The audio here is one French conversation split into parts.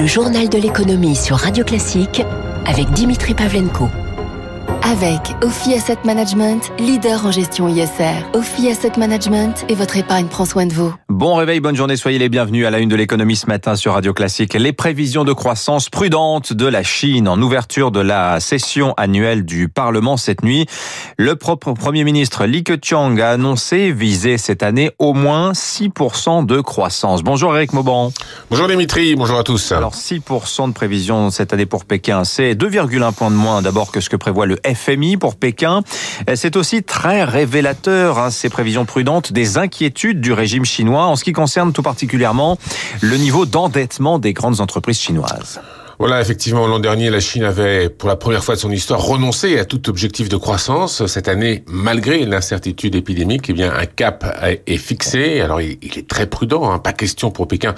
Le journal de l'économie sur Radio Classique avec Dimitri Pavlenko. Avec Ophi Asset Management, leader en gestion ISR. Ophi Asset Management et votre épargne prend soin de vous. Bon réveil, bonne journée, soyez les bienvenus à la une de l'économie ce matin sur Radio Classique. Les prévisions de croissance prudente de la Chine en ouverture de la session annuelle du Parlement cette nuit. Le propre Premier ministre Li Keqiang a annoncé viser cette année au moins 6% de croissance. Bonjour Eric Mauban. Bonjour Dimitri, bonjour à tous. Alors 6% de prévision cette année pour Pékin, c'est 2,1 points de moins d'abord que ce que prévoit le FMI pour Pékin. C'est aussi très révélateur, hein, ces prévisions prudentes, des inquiétudes du régime chinois en ce qui concerne tout particulièrement le niveau d'endettement des grandes entreprises chinoises. Voilà, effectivement, l'an dernier, la Chine avait, pour la première fois de son histoire, renoncé à tout objectif de croissance. Cette année, malgré l'incertitude épidémique, eh bien, un cap est fixé. Alors, il est très prudent. Hein. Pas question pour Pékin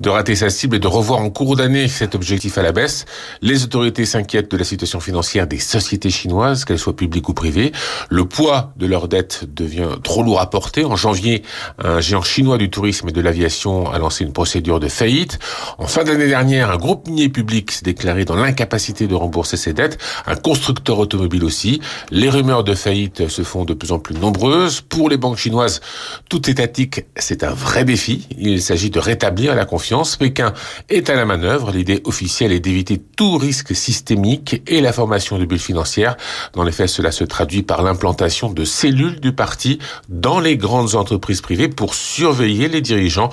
de rater sa cible et de revoir en cours d'année cet objectif à la baisse. Les autorités s'inquiètent de la situation financière des sociétés chinoises, qu'elles soient publiques ou privées. Le poids de leur dette devient trop lourd à porter. En janvier, un géant chinois du tourisme et de l'aviation a lancé une procédure de faillite. En fin d'année dernière, un groupe minier public s'est déclaré dans l'incapacité de rembourser ses dettes, un constructeur automobile aussi. Les rumeurs de faillite se font de plus en plus nombreuses. Pour les banques chinoises, tout étatique, c'est un vrai défi. Il s'agit de rétablir la confiance. Pékin est à la manœuvre. L'idée officielle est d'éviter tout risque systémique et la formation de bulles financières. Dans les faits, cela se traduit par l'implantation de cellules du parti dans les grandes entreprises privées pour surveiller les dirigeants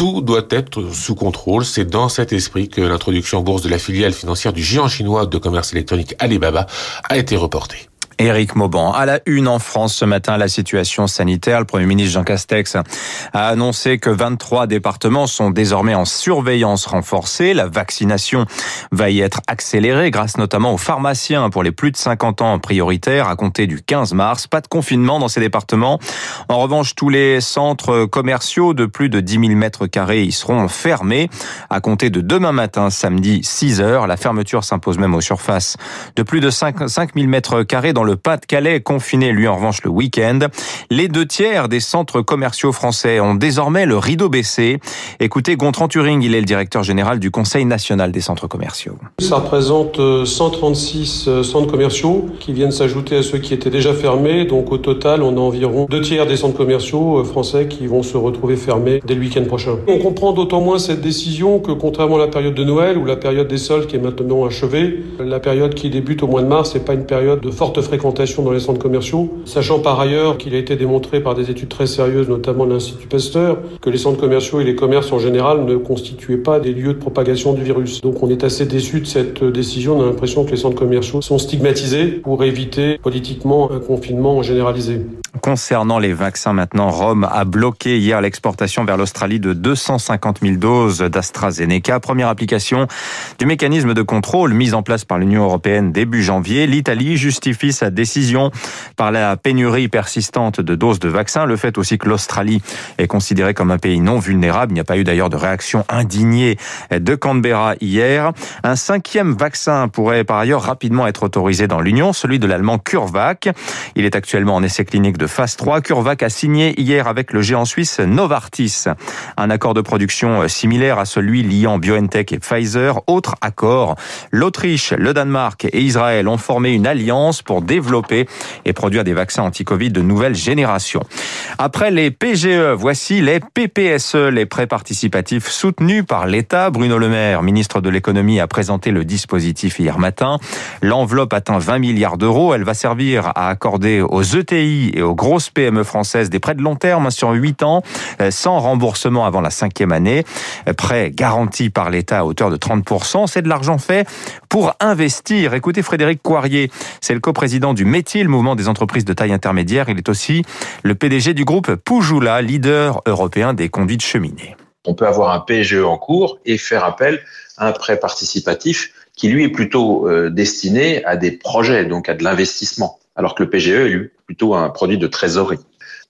tout doit être sous contrôle. C'est dans cet esprit que l'introduction en bourse de la filiale financière du géant chinois de commerce électronique Alibaba a été reportée. Éric Mauban. À la une en France ce matin, la situation sanitaire. Le Premier ministre Jean Castex a annoncé que 23 départements sont désormais en surveillance renforcée. La vaccination va y être accélérée grâce notamment aux pharmaciens pour les plus de 50 ans prioritaires à compter du 15 mars. Pas de confinement dans ces départements. En revanche, tous les centres commerciaux de plus de 10 000 mètres carrés y seront fermés à compter de demain matin, samedi 6 heures. La fermeture s'impose même aux surfaces de plus de 5, 000 mètres carrés dans le le Pas-de-Calais confiné, lui, en revanche, le week-end. Les deux tiers des centres commerciaux français ont désormais le rideau baissé. Écoutez, Gontran Turing, il est le directeur général du Conseil national des centres commerciaux. Ça représente 136 euh, euh, centres commerciaux qui viennent s'ajouter à ceux qui étaient déjà fermés. Donc au total, on a environ deux tiers des centres commerciaux euh, français qui vont se retrouver fermés dès le week-end prochain. On comprend d'autant moins cette décision que contrairement à la période de Noël ou la période des soldes qui est maintenant achevée, la période qui débute au mois de mars n'est pas une période de forte fréquence dans les centres commerciaux, sachant par ailleurs qu'il a été démontré par des études très sérieuses, notamment de l'Institut Pasteur, que les centres commerciaux et les commerces en général ne constituaient pas des lieux de propagation du virus. Donc on est assez déçu de cette décision, on a l'impression que les centres commerciaux sont stigmatisés pour éviter politiquement un confinement généralisé. Concernant les vaccins maintenant, Rome a bloqué hier l'exportation vers l'Australie de 250 000 doses d'AstraZeneca. Première application du mécanisme de contrôle mis en place par l'Union européenne début janvier. L'Italie justifie sa décision par la pénurie persistante de doses de vaccins. Le fait aussi que l'Australie est considérée comme un pays non vulnérable. Il n'y a pas eu d'ailleurs de réaction indignée de Canberra hier. Un cinquième vaccin pourrait par ailleurs rapidement être autorisé dans l'Union, celui de l'allemand CureVac. Il est actuellement en essai clinique de phase 3. CureVac a signé hier avec le géant suisse Novartis un accord de production similaire à celui liant BioNTech et Pfizer. Autre accord, l'Autriche, le Danemark et Israël ont formé une alliance pour développer et produire des vaccins anti-Covid de nouvelle génération. Après les PGE, voici les PPSE, les prêts participatifs soutenus par l'État. Bruno Le Maire, ministre de l'économie, a présenté le dispositif hier matin. L'enveloppe atteint 20 milliards d'euros. Elle va servir à accorder aux ETI et aux grosses PME françaises des prêts de long terme sur 8 ans, euh, sans remboursement avant la cinquième année. Euh, prêts garantis par l'État à hauteur de 30%. C'est de l'argent fait pour investir. Écoutez Frédéric Coirier, c'est le coprésident du métier, le mouvement des entreprises de taille intermédiaire. Il est aussi le PDG du groupe Poujoula, leader européen des conduites cheminées. On peut avoir un PGE en cours et faire appel à un prêt participatif qui lui est plutôt euh, destiné à des projets, donc à de l'investissement, alors que le PGE est lui plutôt un produit de trésorerie.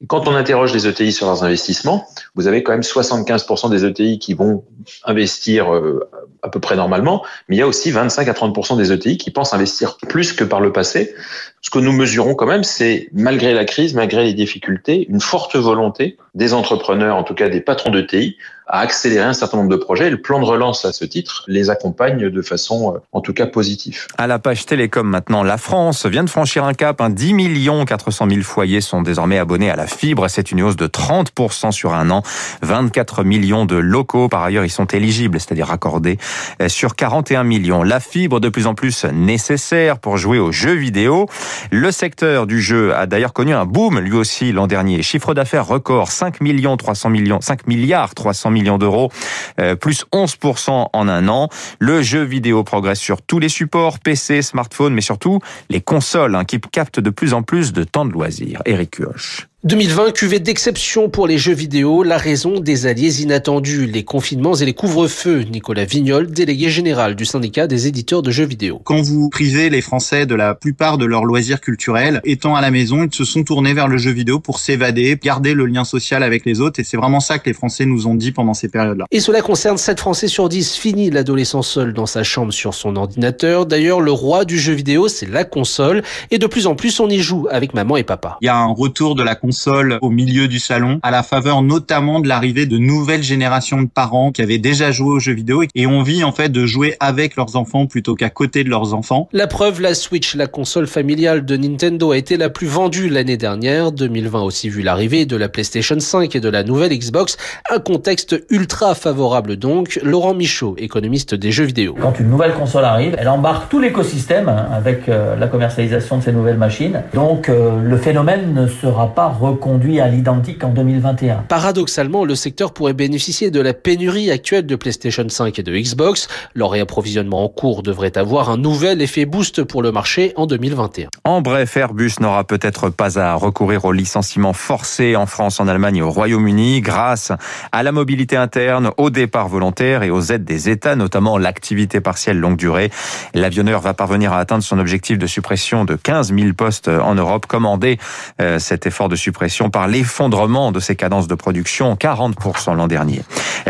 Quand on interroge les ETI sur leurs investissements, vous avez quand même 75% des ETI qui vont investir euh, à peu près normalement, mais il y a aussi 25 à 30% des ETI qui pensent investir plus que par le passé, Ce que nous mesurons quand même, c'est malgré la crise, malgré les difficultés, une forte volonté des entrepreneurs, en tout cas des patrons de TI, à accélérer un certain nombre de projets. le plan de relance à ce titre les accompagne de façon, euh, en tout cas, positive. À la page télécom maintenant, la France vient de franchir un cap. 10 millions 400 000 foyers sont désormais abonnés à la fibre. C'est une hausse de 30% sur un an. 24 millions de locaux, par ailleurs, ils sont éligibles, c'est-à-dire raccordés euh, sur 41 millions. La fibre de plus en plus nécessaire pour jouer aux jeux vidéo. Le secteur du jeu a d'ailleurs connu un boom lui aussi l'an dernier. Chiffre d'affaires record 5 millions 300 millions, 5 milliards 300 millions d'euros, euh, plus 11% en un an. Le jeu vidéo progresse sur tous les supports, PC, smartphone, mais surtout les consoles hein, qui captent de plus en plus de temps de loisirs. Eric Huoche. 2020, cuvée d'exception pour les jeux vidéo, la raison des alliés inattendus, les confinements et les couvre-feux. Nicolas Vignol, délégué général du syndicat des éditeurs de jeux vidéo. Quand vous privez les Français de la plupart de leurs loisirs culturels, étant à la maison, ils se sont tournés vers le jeu vidéo pour s'évader, garder le lien social avec les autres, et c'est vraiment ça que les Français nous ont dit pendant ces périodes-là. Et cela concerne 7 Français sur 10. Fini l'adolescent seul dans sa chambre sur son ordinateur. D'ailleurs, le roi du jeu vidéo, c'est la console, et de plus en plus, on y joue avec maman et papa. Il y a un retour de la console sol au milieu du salon, à la faveur notamment de l'arrivée de nouvelles générations de parents qui avaient déjà joué aux jeux vidéo et ont envie en fait de jouer avec leurs enfants plutôt qu'à côté de leurs enfants. La preuve, la Switch, la console familiale de Nintendo, a été la plus vendue l'année dernière. 2020 aussi vu l'arrivée de la PlayStation 5 et de la nouvelle Xbox. Un contexte ultra favorable donc. Laurent Michaud, économiste des jeux vidéo. Quand une nouvelle console arrive, elle embarque tout l'écosystème hein, avec euh, la commercialisation de ces nouvelles machines. Donc euh, le phénomène ne sera pas reconduit à l'identique en 2021. Paradoxalement, le secteur pourrait bénéficier de la pénurie actuelle de PlayStation 5 et de Xbox. Leur réapprovisionnement en cours devrait avoir un nouvel effet boost pour le marché en 2021. En bref, Airbus n'aura peut-être pas à recourir au licenciement forcé en France, en Allemagne et au Royaume-Uni grâce à la mobilité interne, au départ volontaire et aux aides des États, notamment l'activité partielle longue durée. L'avionneur va parvenir à atteindre son objectif de suppression de 15 000 postes en Europe. Commandé euh, cet effort de suppression par l'effondrement de ses cadences de production, 40% l'an dernier.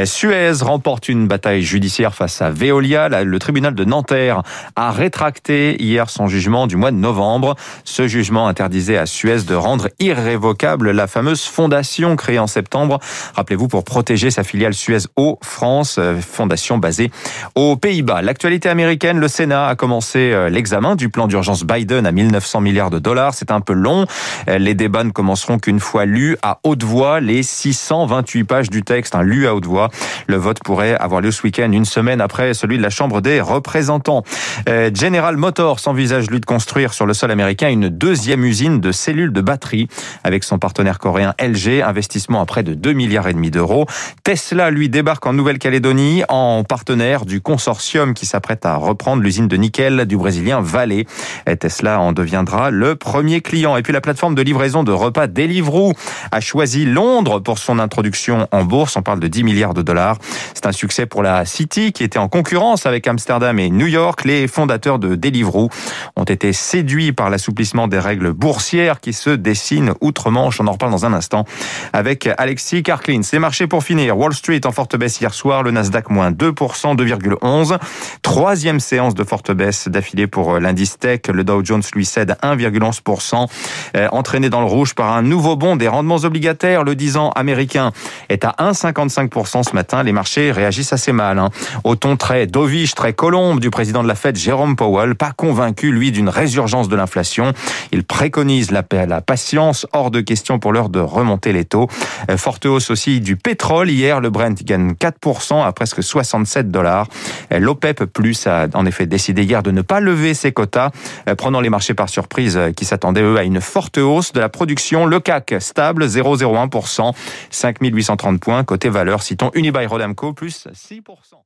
Suez remporte une bataille judiciaire face à Veolia. Le tribunal de Nanterre a rétracté hier son jugement du mois de novembre. Ce jugement interdisait à Suez de rendre irrévocable la fameuse fondation créée en septembre. Rappelez-vous, pour protéger sa filiale Suez Eau France, euh, fondation basée aux Pays-Bas. L'actualité américaine, le Sénat a commencé euh, l'examen du plan d'urgence Biden à 1900 milliards de dollars. C'est un peu long. Euh, les débats ne commenceront qu'une fois lus à haute voix les 628 pages du texte, un lu à haute voix. Le vote pourrait avoir lieu ce week-end, une semaine après celui de la Chambre des représentants. Euh, General Motors envisage lui de construire sur le sol américain une deuxième usine de cellules de batterie avec son partenaire coréen LG, investissement à près de 2 milliards et demi d'euros. Tesla lui débarque en Nouvelle-Calédonie en partenaire du consortium qui s'apprête à reprendre l'usine de nickel du brésilien Vale. Tesla en deviendra le premier client. Et puis la plateforme de livraison de repas Deliveroo a choisi Londres pour son introduction en bourse. On parle de 10 milliards de dollars. C'est un succès pour la City qui était en concurrence avec Amsterdam et New York. Les fondateurs de Deliveroo ont été séduits par l'assouplissement des règles boursières qui se dessinent outre-Manche. On en reparle dans un instant avec Alexis Karklin. C'est marché pour finir. Wall Street en forte baisse hier soir. Le Nasdaq moins 2%, 2,11. Troisième séance de forte baisse d'affilée pour l'indice tech. Le Dow Jones lui cède 1,11%. Euh, entraîné dans le rouge par un nouveau bond des rendements obligataires. Le 10 ans américain est à 1,55% ce matin. Les marchés réagissent assez mal. Hein. Au ton très dovish, très colombe du président de la Fed, Jérôme Powell, pas convaincu, lui, d'une résurgence de l'inflation. Il préconise la, patience, hors de question pour l'heure de remonter les taux. Euh, forte hausse aussi du pétrole. Hier, le Brent gagne 4% à presque 67 dollars. Euh, L'OPEP Plus a en effet décidé hier de ne pas lever ses quotas, euh, prenant les marchés par surprise qui s'attendaient, eux, à une forte hausse de la production. Le CAC, stable, 0,01%, 5830 points. Côté valeur, citons Unibail Rodamco, plus 6%.